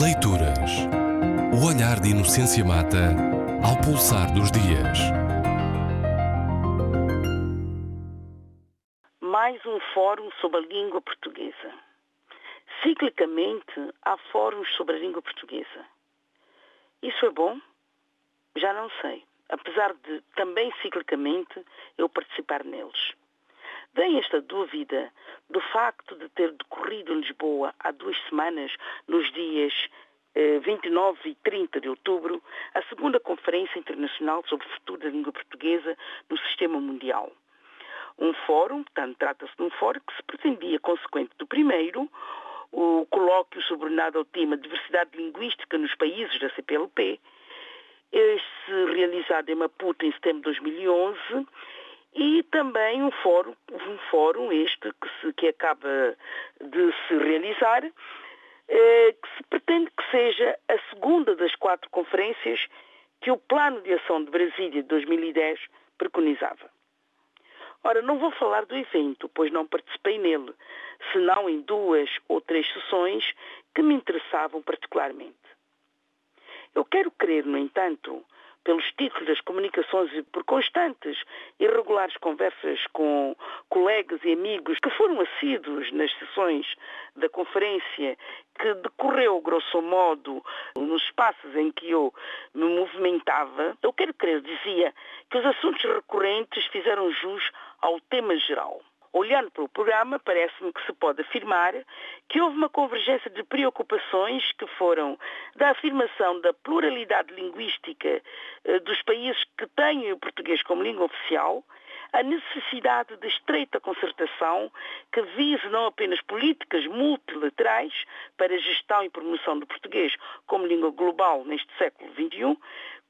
Leituras. O olhar de Inocência Mata ao pulsar dos dias. Mais um fórum sobre a língua portuguesa. Ciclicamente há fóruns sobre a língua portuguesa. Isso é bom? Já não sei. Apesar de também ciclicamente eu participar neles. Vem esta dúvida do facto de ter decorrido em Lisboa há duas semanas, nos dias eh, 29 e 30 de outubro, a segunda Conferência Internacional sobre o Futuro da Língua Portuguesa no Sistema Mundial. Um fórum, portanto, trata-se de um fórum que se pretendia, consequente do primeiro, o colóquio sobrenado ao tema Diversidade Linguística nos Países da CPLP, este realizado em Maputo em setembro de 2011, e também um fórum, um fórum este que, se, que acaba de se realizar, eh, que se pretende que seja a segunda das quatro conferências que o Plano de Ação de Brasília de 2010 preconizava. Ora, não vou falar do evento, pois não participei nele, senão em duas ou três sessões que me interessavam particularmente. Eu quero crer, no entanto, pelos títulos das comunicações e por constantes e regulares conversas com colegas e amigos que foram assíduos nas sessões da conferência que decorreu, grosso modo, nos espaços em que eu me movimentava, eu quero crer, dizia, que os assuntos recorrentes fizeram jus ao tema geral. Olhando para o programa, parece-me que se pode afirmar que houve uma convergência de preocupações que foram da afirmação da pluralidade linguística eh, dos países que têm o português como língua oficial, a necessidade de estreita concertação que vise não apenas políticas multilaterais para a gestão e promoção do português como língua global neste século XXI,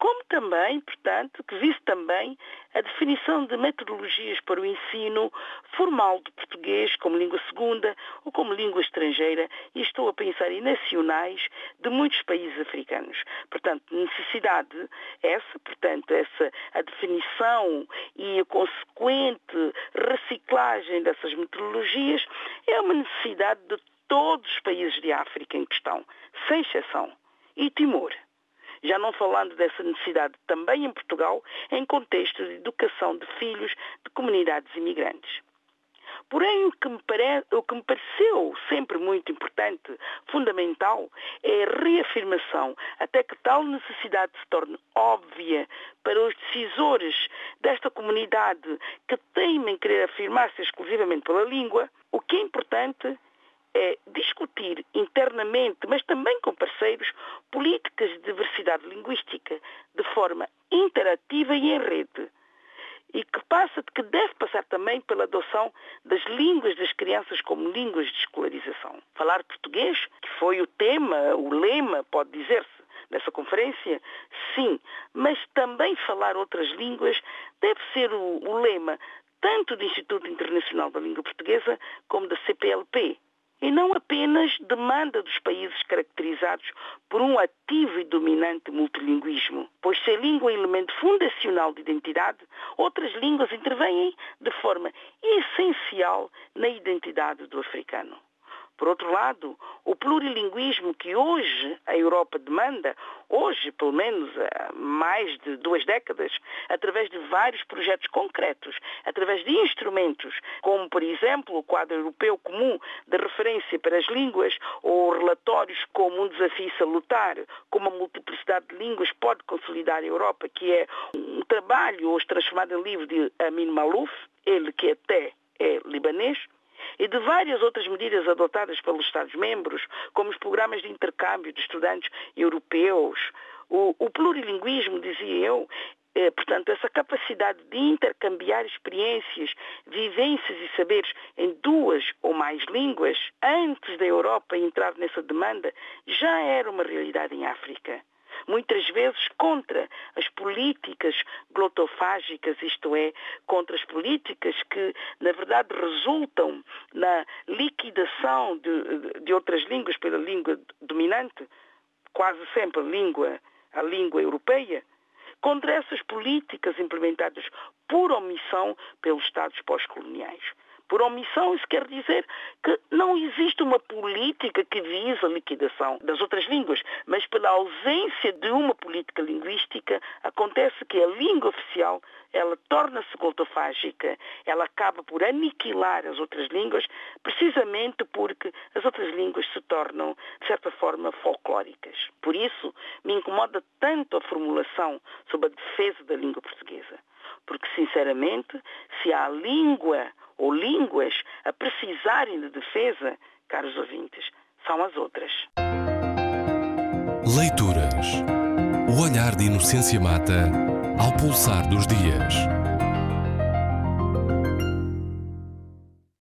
como também, portanto, que vise também a definição de metodologias para o ensino formal do português como língua segunda ou como língua estrangeira, e estou a pensar em nacionais de muitos países africanos. Portanto, necessidade essa, portanto, essa a definição e a consequente reciclagem dessas metodologias é uma necessidade de todos os países de África em questão, sem exceção, e Timor já não falando dessa necessidade também em Portugal, em contexto de educação de filhos de comunidades imigrantes. Porém, o que, pare... o que, me pareceu sempre muito importante, fundamental, é a reafirmação, até que tal necessidade se torne óbvia para os decisores desta comunidade que temem querer afirmar-se exclusivamente pela língua, o que é importante é discutir internamente, mas também com parceiros, políticas de diversidade linguística de forma interativa e em rede. E que passa, que deve passar também pela adoção das línguas das crianças como línguas de escolarização. Falar português, que foi o tema, o lema, pode dizer-se, nessa conferência, sim, mas também falar outras línguas deve ser o, o lema tanto do Instituto Internacional da Língua Portuguesa como da CPLP, e não apenas demanda dos países caracterizados por um ativo e dominante multilinguismo, pois se a língua é elemento fundacional de identidade, outras línguas intervêm de forma essencial na identidade do africano. Por outro lado, o plurilinguismo que hoje a Europa demanda, hoje pelo menos há mais de duas décadas, através de vários projetos concretos, através de instrumentos, como por exemplo o quadro europeu comum de referência para as línguas, ou relatórios como um desafio salutar, como a multiplicidade de línguas pode consolidar a Europa, que é um trabalho hoje transformado em livro de Amin Malouf, ele que até é libanês, e de várias outras medidas adotadas pelos Estados-membros, como os programas de intercâmbio de estudantes europeus. O, o plurilinguismo, dizia eu, é, portanto, essa capacidade de intercambiar experiências, vivências e saberes em duas ou mais línguas, antes da Europa entrar nessa demanda, já era uma realidade em África muitas vezes contra as políticas glotofágicas, isto é, contra as políticas que, na verdade, resultam na liquidação de, de outras línguas pela língua dominante, quase sempre a língua, a língua europeia, contra essas políticas implementadas por omissão pelos Estados pós-coloniais. Por omissão, isso quer dizer que não existe uma política que visa a liquidação das outras línguas, mas pela ausência de uma política linguística, acontece que a língua oficial ela torna-se glotofágica, ela acaba por aniquilar as outras línguas, precisamente porque as outras línguas se tornam, de certa forma, folclóricas. Por isso, me incomoda tanto a formulação sobre a defesa da língua portuguesa. Porque, sinceramente, se há língua ou línguas a precisarem de defesa, caros ouvintes, são as outras. Leituras. O olhar de Inocência Mata ao pulsar dos dias.